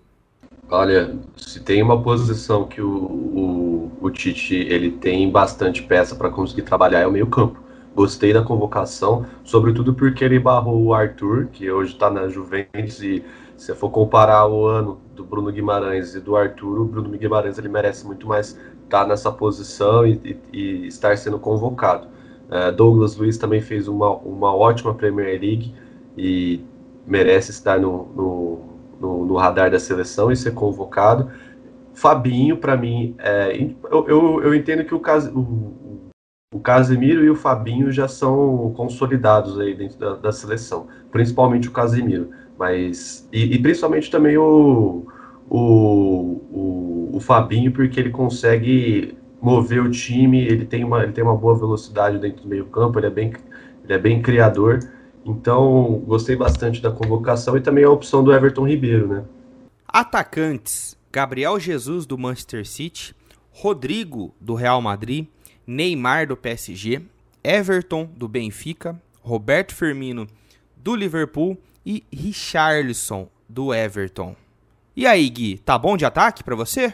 Olha, se tem uma posição que o, o, o Tite ele tem bastante peça para conseguir trabalhar é o meio campo. Gostei da convocação, sobretudo porque ele barrou o Arthur, que hoje está na Juventus, e se for comparar o ano do Bruno Guimarães e do Arthur, o Bruno Guimarães ele merece muito mais estar tá nessa posição e, e, e, estar sendo convocado. Uh, Douglas Luiz também fez uma, uma ótima Premier League e merece estar no, no, no, no radar da seleção e ser convocado. Fabinho, para mim, é, eu, eu, eu, entendo que o, o, o Casemiro e o Fabinho já são consolidados aí dentro da, da seleção, principalmente o Casemiro, mas e, e principalmente também o, o, o, o Fabinho, porque ele consegue mover o time, ele tem uma, ele tem uma boa velocidade dentro do meio campo, ele é bem, ele é bem criador. Então, gostei bastante da convocação e também a opção do Everton Ribeiro, né? Atacantes: Gabriel Jesus do Manchester City, Rodrigo do Real Madrid, Neymar do PSG, Everton do Benfica, Roberto Firmino do Liverpool e Richarlison do Everton. E aí, Gui, tá bom de ataque para você?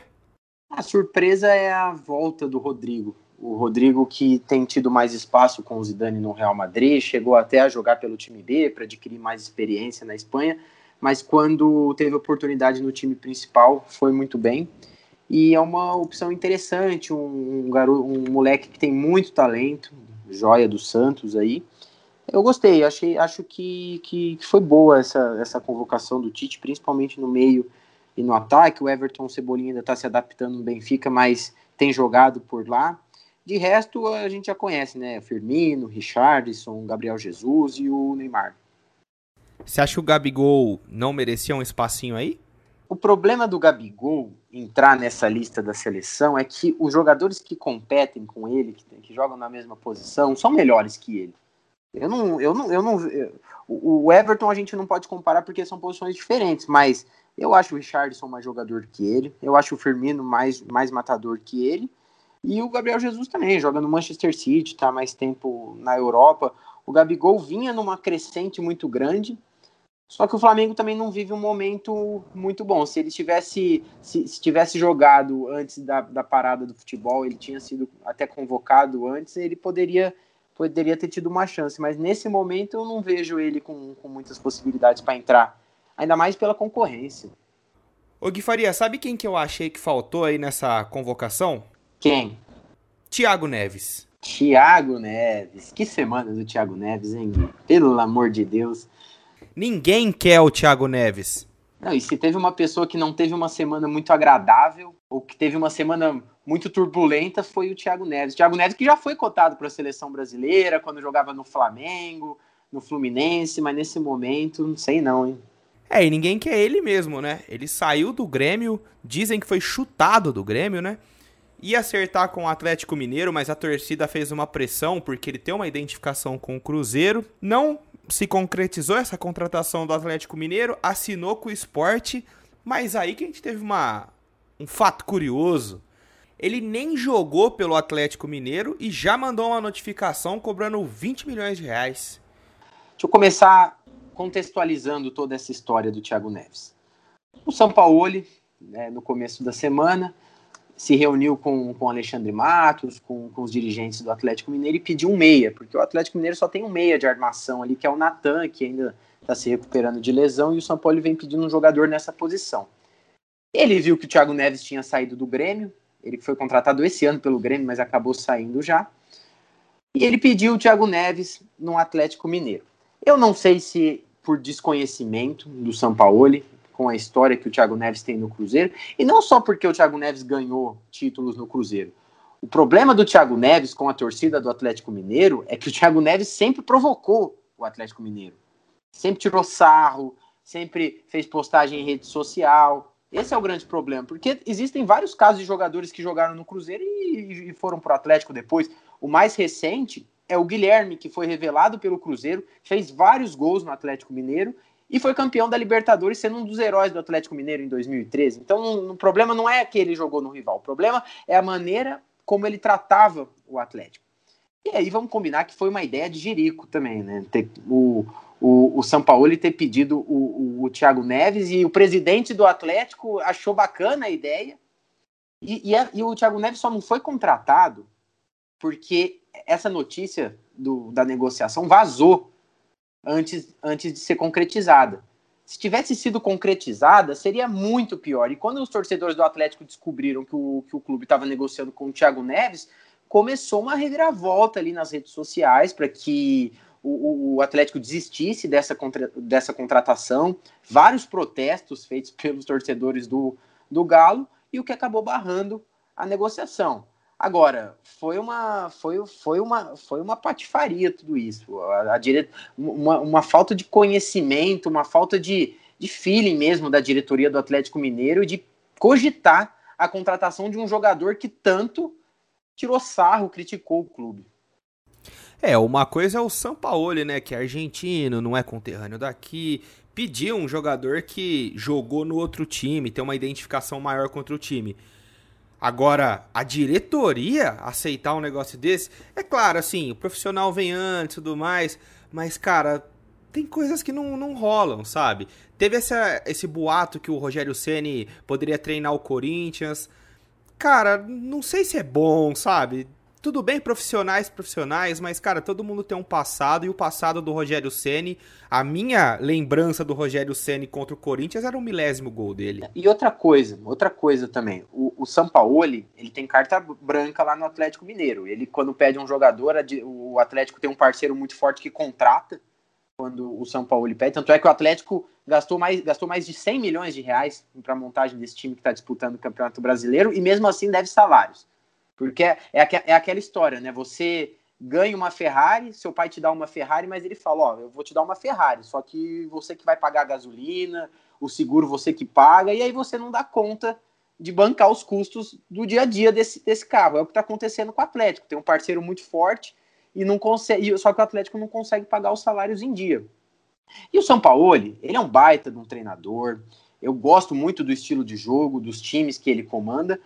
A surpresa é a volta do Rodrigo. O Rodrigo que tem tido mais espaço com o Zidane no Real Madrid, chegou até a jogar pelo time B para adquirir mais experiência na Espanha, mas quando teve oportunidade no time principal foi muito bem. E é uma opção interessante, um, um garoto, um moleque que tem muito talento, joia do Santos aí. Eu gostei, achei, acho que, que, que foi boa essa, essa convocação do Tite, principalmente no meio e no ataque. O Everton Cebolinha ainda está se adaptando no Benfica, mas tem jogado por lá. De resto, a gente já conhece, né? Firmino, Richardson, Gabriel Jesus e o Neymar. Você acha que o Gabigol não merecia um espacinho aí? O problema do Gabigol entrar nessa lista da seleção é que os jogadores que competem com ele, que, que jogam na mesma posição, são melhores que ele. Eu não, eu não, eu não. Eu, o Everton a gente não pode comparar porque são posições diferentes, mas eu acho o Richardson mais jogador que ele, eu acho o Firmino mais, mais matador que ele, e o Gabriel Jesus também, joga no Manchester City, está mais tempo na Europa. O Gabigol vinha numa crescente muito grande, só que o Flamengo também não vive um momento muito bom. Se ele tivesse, se, se tivesse jogado antes da, da parada do futebol, ele tinha sido até convocado antes, ele poderia poderia ter tido uma chance, mas nesse momento eu não vejo ele com, com muitas possibilidades para entrar, ainda mais pela concorrência. Ô Gui Faria, sabe quem que eu achei que faltou aí nessa convocação? Quem? Tiago Neves. Tiago Neves. Que semana do Tiago Neves, hein, Gui? Pelo amor de Deus. Ninguém quer o Thiago Neves. Não, e se teve uma pessoa que não teve uma semana muito agradável, ou que teve uma semana muito turbulenta, foi o Thiago Neves. Thiago Neves que já foi cotado para a seleção brasileira, quando jogava no Flamengo, no Fluminense, mas nesse momento, não sei não, hein. É, e ninguém quer ele mesmo, né? Ele saiu do Grêmio, dizem que foi chutado do Grêmio, né? Ia acertar com o Atlético Mineiro, mas a torcida fez uma pressão porque ele tem uma identificação com o Cruzeiro. Não se concretizou essa contratação do Atlético Mineiro, assinou com o esporte, mas aí que a gente teve uma, um fato curioso. Ele nem jogou pelo Atlético Mineiro e já mandou uma notificação cobrando 20 milhões de reais. Deixa eu começar contextualizando toda essa história do Thiago Neves. O São Paulo, né, no começo da semana, se reuniu com, com Alexandre Matos, com, com os dirigentes do Atlético Mineiro e pediu um meia, porque o Atlético Mineiro só tem um meia de armação ali, que é o Natan, que ainda está se recuperando de lesão, e o São Paulo vem pedindo um jogador nessa posição. Ele viu que o Thiago Neves tinha saído do Grêmio, ele foi contratado esse ano pelo Grêmio, mas acabou saindo já. E ele pediu o Thiago Neves no Atlético Mineiro. Eu não sei se por desconhecimento do São Paulo, com a história que o Thiago Neves tem no Cruzeiro, e não só porque o Thiago Neves ganhou títulos no Cruzeiro. O problema do Thiago Neves com a torcida do Atlético Mineiro é que o Thiago Neves sempre provocou o Atlético Mineiro. Sempre tirou sarro, sempre fez postagem em rede social. Esse é o grande problema, porque existem vários casos de jogadores que jogaram no Cruzeiro e, e foram para o Atlético depois. O mais recente é o Guilherme, que foi revelado pelo Cruzeiro, fez vários gols no Atlético Mineiro e foi campeão da Libertadores, sendo um dos heróis do Atlético Mineiro em 2013. Então, o problema não é que ele jogou no rival, o problema é a maneira como ele tratava o Atlético. E aí vamos combinar que foi uma ideia de Jerico também, né? Ter, o, o, o ter pedido o, o, o Thiago Neves e o presidente do Atlético achou bacana a ideia. E, e, a, e o Thiago Neves só não foi contratado porque essa notícia do, da negociação vazou antes, antes de ser concretizada. Se tivesse sido concretizada, seria muito pior. E quando os torcedores do Atlético descobriram que o, que o clube estava negociando com o Thiago Neves, começou uma reviravolta ali nas redes sociais para que o, o, Atlético desistisse dessa, contra, dessa contratação, vários protestos feitos pelos torcedores do, do Galo, e o que acabou barrando a negociação. Agora, foi uma, foi, foi uma, foi uma patifaria tudo isso. A, a dire... uma, uma falta de conhecimento, uma falta de, de feeling mesmo da diretoria do Atlético Mineiro de cogitar a contratação de um jogador que tanto tirou sarro, criticou o clube. É, uma coisa é o São Paulo, né, que é argentino, não é conterrâneo daqui, pediu um jogador que jogou no outro time, tem uma identificação maior contra o time. Agora, a diretoria aceitar um negócio desse, é claro, assim, o profissional vem antes e tudo mais, mas, cara, tem coisas que não, não rolam, sabe? Teve essa, esse boato que o Rogério Ceni poderia treinar o Corinthians. Cara, não sei se é bom, sabe? Tudo bem profissionais, profissionais, mas cara, todo mundo tem um passado e o passado do Rogério Ceni, a minha lembrança do Rogério Ceni contra o Corinthians era um milésimo gol dele. E outra coisa, outra coisa também, o, o Sampaoli, ele tem carta branca lá no Atlético Mineiro. Ele quando pede um jogador, o Atlético tem um parceiro muito forte que contrata quando o São Paulo pede. Tanto é que o Atlético gastou mais, gastou mais de 100 milhões de reais para montagem desse time que está disputando o Campeonato Brasileiro e mesmo assim deve salários. Porque é, é aquela história, né? Você ganha uma Ferrari, seu pai te dá uma Ferrari, mas ele fala, ó, eu vou te dar uma Ferrari, só que você que vai pagar a gasolina, o seguro você que paga, e aí você não dá conta de bancar os custos do dia a dia desse, desse carro. É o que está acontecendo com o Atlético. Tem um parceiro muito forte e não consegue, só que o Atlético não consegue pagar os salários em dia. E o São Paulo, ele é um baita de um treinador. Eu gosto muito do estilo de jogo, dos times que ele comanda,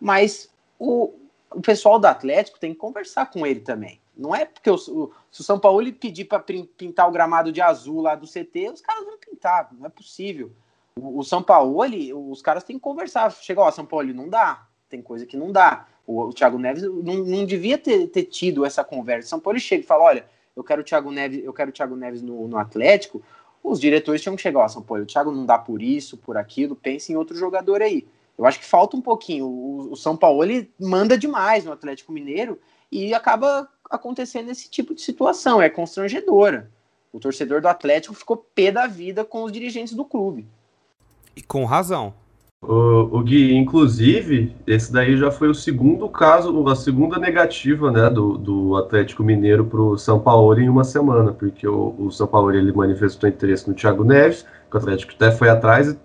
mas o, o pessoal do Atlético tem que conversar com ele também. Não é porque o, se o São Paulo pedir para pintar o gramado de azul lá do CT, os caras vão pintar, não é possível. O, o São Paulo, os caras têm que conversar. Chega, ó, São Paulo, não dá, tem coisa que não dá. O, o Thiago Neves não, não devia ter, ter, tido essa conversa. São Paulo chega e fala: olha, eu quero o Thiago Neves, eu quero Thiago Neves no, no Atlético. Os diretores tinham que chegar, ó, São Paulo, o Thiago não dá por isso, por aquilo, pense em outro jogador aí. Eu acho que falta um pouquinho. O, o São Paulo ele manda demais no Atlético Mineiro e acaba acontecendo esse tipo de situação. É constrangedora. O torcedor do Atlético ficou pé da vida com os dirigentes do clube. E com razão. O, o Gui, inclusive, esse daí já foi o segundo caso, a segunda negativa né, do, do Atlético Mineiro para o São Paulo em uma semana, porque o, o, São Paulo ele manifestou interesse no Thiago Neves, que o Atlético até foi atrás e,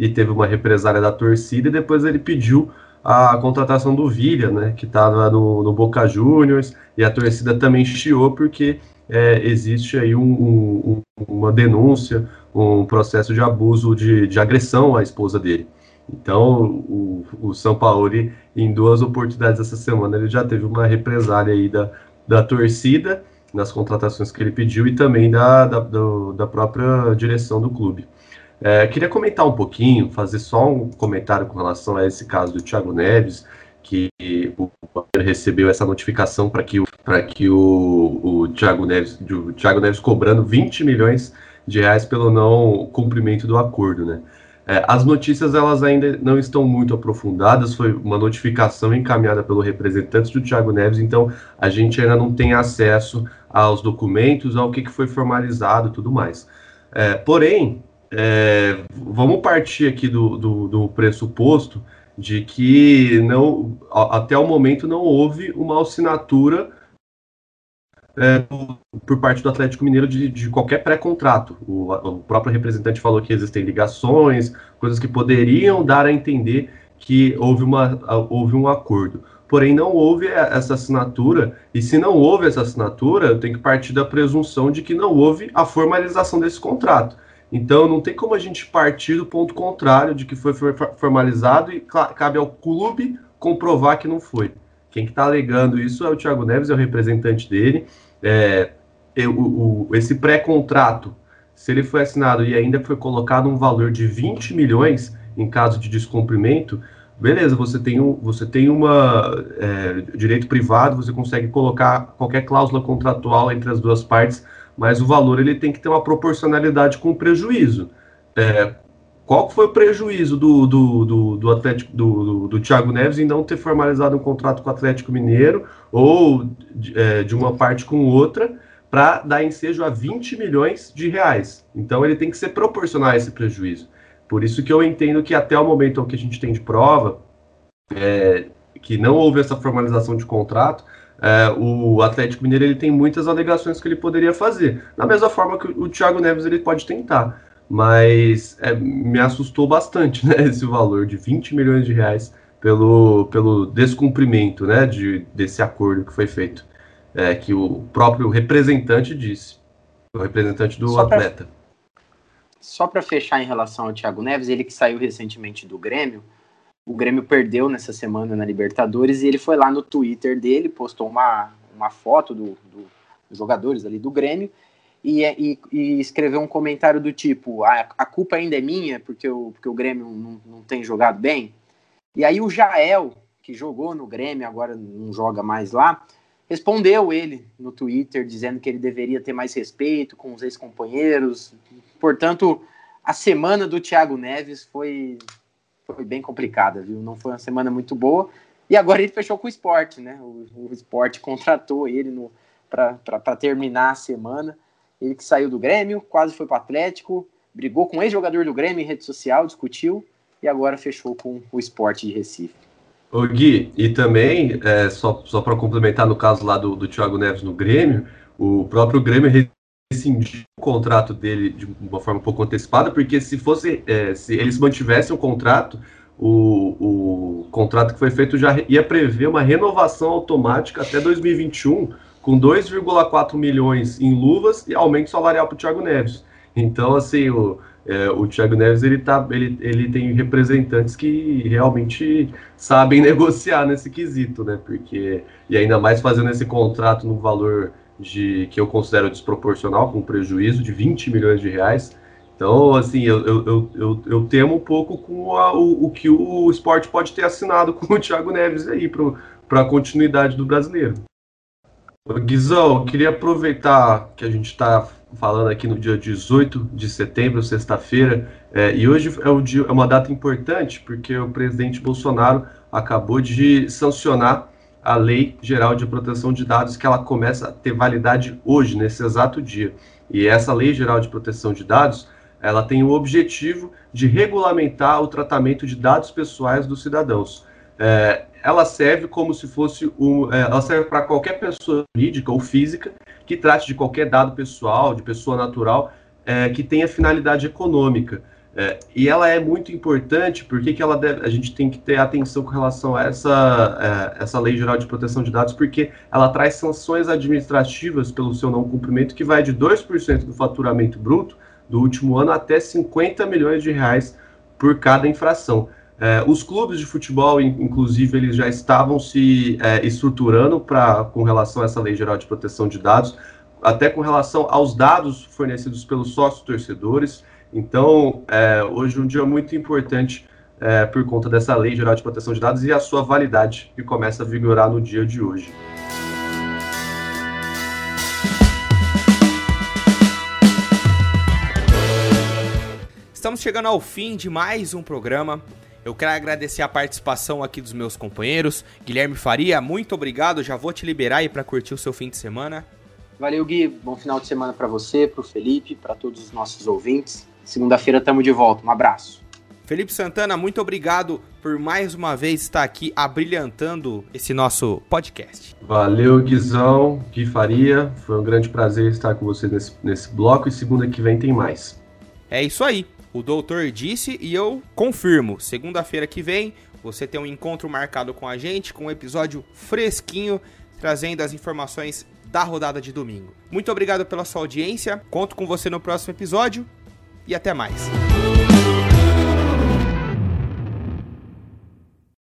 e teve uma represária da torcida, e depois ele pediu a contratação do Villa, né, que estava no, no, Boca Juniors, e a torcida também chiou porque é, existe aí um, um, uma denúncia, um processo de abuso, de, de agressão à esposa dele. Então, o, o São Paulo, em duas oportunidades essa semana, ele já teve uma represália aí da, da torcida, nas contratações que ele pediu, e também da, da, do, da própria direção do clube. É, queria comentar um pouquinho, fazer só um comentário com relação a esse caso do Thiago Neves, que o Palmeiras recebeu essa notificação para que, o, que o, o, Thiago Neves, o Thiago Neves cobrando 20 milhões de reais pelo não cumprimento do acordo, né? É, as notícias elas ainda não estão muito aprofundadas, foi uma notificação encaminhada pelo representante do Thiago Neves, então a gente ainda não tem acesso aos documentos, ao que, que foi formalizado e tudo mais. É, porém, é, vamos partir aqui do, do, do, pressuposto de que não, até o momento não houve uma assinatura é, por parte do Atlético Mineiro de, de qualquer pré-contrato. O, o, próprio representante falou que existem ligações, coisas que poderiam dar a entender que houve, uma, houve um acordo. Porém, não houve essa assinatura, e se não houve essa assinatura, tenho que partir da presunção de que não houve a formalização desse contrato. Então, não tem como a gente partir do ponto contrário de que foi formalizado e cabe ao clube comprovar que não foi. Quem está alegando isso é o Thiago Neves, é o representante dele. É, o, esse pré-contrato, se ele foi assinado e ainda foi colocado um valor de 20 milhões em caso de descumprimento, beleza, você tem, um, você tem uma é, direito privado, você consegue colocar qualquer cláusula contratual entre as duas partes mas o valor ele tem que ter uma proporcionalidade com o prejuízo. É, qual foi o prejuízo do, do, do, do Atlético do, do, Thiago Neves em não ter formalizado um contrato com o Atlético Mineiro ou de, é, de uma parte com outra para dar ensejo a 20 milhões de reais? Então ele tem que ser proporcional a esse prejuízo. Por isso que eu entendo que até o momento que a gente tem de prova, é, que não houve essa formalização de contrato, é, o Atlético Mineiro ele tem muitas alegações que ele poderia fazer. Da mesma forma que o, Thiago Neves ele pode tentar. Mas é, me assustou bastante né, esse valor de 20 milhões de reais pelo, pelo descumprimento né, de, desse acordo que foi feito. É, que o próprio representante disse, o representante do só atleta. Pra, só para fechar em relação ao Thiago Neves, ele que saiu recentemente do Grêmio, o Grêmio perdeu nessa semana na Libertadores e ele foi lá no Twitter dele, postou uma, uma foto do, do dos jogadores ali do Grêmio e, e, e, escreveu um comentário do tipo: a, a culpa ainda é minha porque o, porque o Grêmio não, não tem jogado bem. E aí o Jael, que jogou no Grêmio, agora não joga mais lá, respondeu ele no Twitter dizendo que ele deveria ter mais respeito com os ex-companheiros. Portanto, a semana do Thiago Neves foi foi bem complicada, viu? Não foi uma semana muito boa. E agora ele fechou com o esporte, né? O, o esporte contratou ele para terminar a semana. Ele que saiu do Grêmio, quase foi para o Atlético, brigou com ex-jogador do Grêmio em rede social, discutiu e agora fechou com o esporte de Recife. O Gui, e também, é, só, só para complementar no caso lá do, do Thiago Neves no Grêmio, o próprio Grêmio rescindir o contrato dele de uma forma um pouco antecipada, porque se fosse, é, se eles mantivessem o contrato, o, o contrato que foi feito já ia prever uma renovação automática até 2021, com 2,4 milhões em luvas e aumento salarial para o Thiago Neves. Então, assim, o, é, o Thiago Neves ele, tá, ele, ele tem representantes que realmente sabem negociar nesse quesito, né? Porque, e ainda mais fazendo esse contrato no valor de que eu considero desproporcional, com prejuízo de 20 milhões de reais. Então, assim, eu, eu, eu, eu temo um pouco com a, o, o, que o esporte pode ter assinado com o Thiago Neves aí para a continuidade do brasileiro. Guizão, queria aproveitar que a gente está falando aqui no dia 18 de setembro, sexta-feira, é, e hoje é, um dia, é uma data importante porque o presidente Bolsonaro acabou de sancionar a Lei Geral de Proteção de Dados, que ela começa a ter validade hoje, nesse exato dia. E essa Lei Geral de Proteção de Dados, ela tem o objetivo de regulamentar o tratamento de dados pessoais dos cidadãos. É, ela serve como se fosse um, é, ela serve para qualquer pessoa jurídica ou física que trate de qualquer dado pessoal, de pessoa natural, é, que tenha finalidade econômica. É, e ela é muito importante porque que ela deve, a gente tem que ter atenção com relação a essa, é, essa Lei Geral de Proteção de Dados, porque ela traz sanções administrativas pelo seu não cumprimento que vai de 2% do faturamento bruto do último ano até 50 milhões de reais por cada infração. É, os clubes de futebol, inclusive, eles já estavam se é, estruturando para com relação a essa Lei Geral de Proteção de Dados, até com relação aos dados fornecidos pelos sócios torcedores. Então, é, hoje é um dia muito importante é, por conta dessa Lei Geral de Proteção de Dados e a sua validade, que começa a vigorar no dia de hoje. Estamos chegando ao fim de mais um programa. Eu quero agradecer a participação aqui dos meus companheiros. Guilherme Faria, muito obrigado. Já vou te liberar aí para curtir o seu fim de semana. Valeu, Gui. Bom final de semana para você, para o Felipe, para todos os nossos ouvintes. Segunda-feira estamos de volta. Um abraço. Felipe Santana, muito obrigado por mais uma vez estar aqui abrilhantando esse nosso podcast. Valeu, Guizão, Gui Faria. Foi um grande prazer estar com você nesse, nesse bloco e segunda que vem tem mais. É isso aí. O doutor disse e eu confirmo. Segunda-feira que vem você tem um encontro marcado com a gente, com um episódio fresquinho, trazendo as informações da rodada de domingo. Muito obrigado pela sua audiência. Conto com você no próximo episódio e até mais.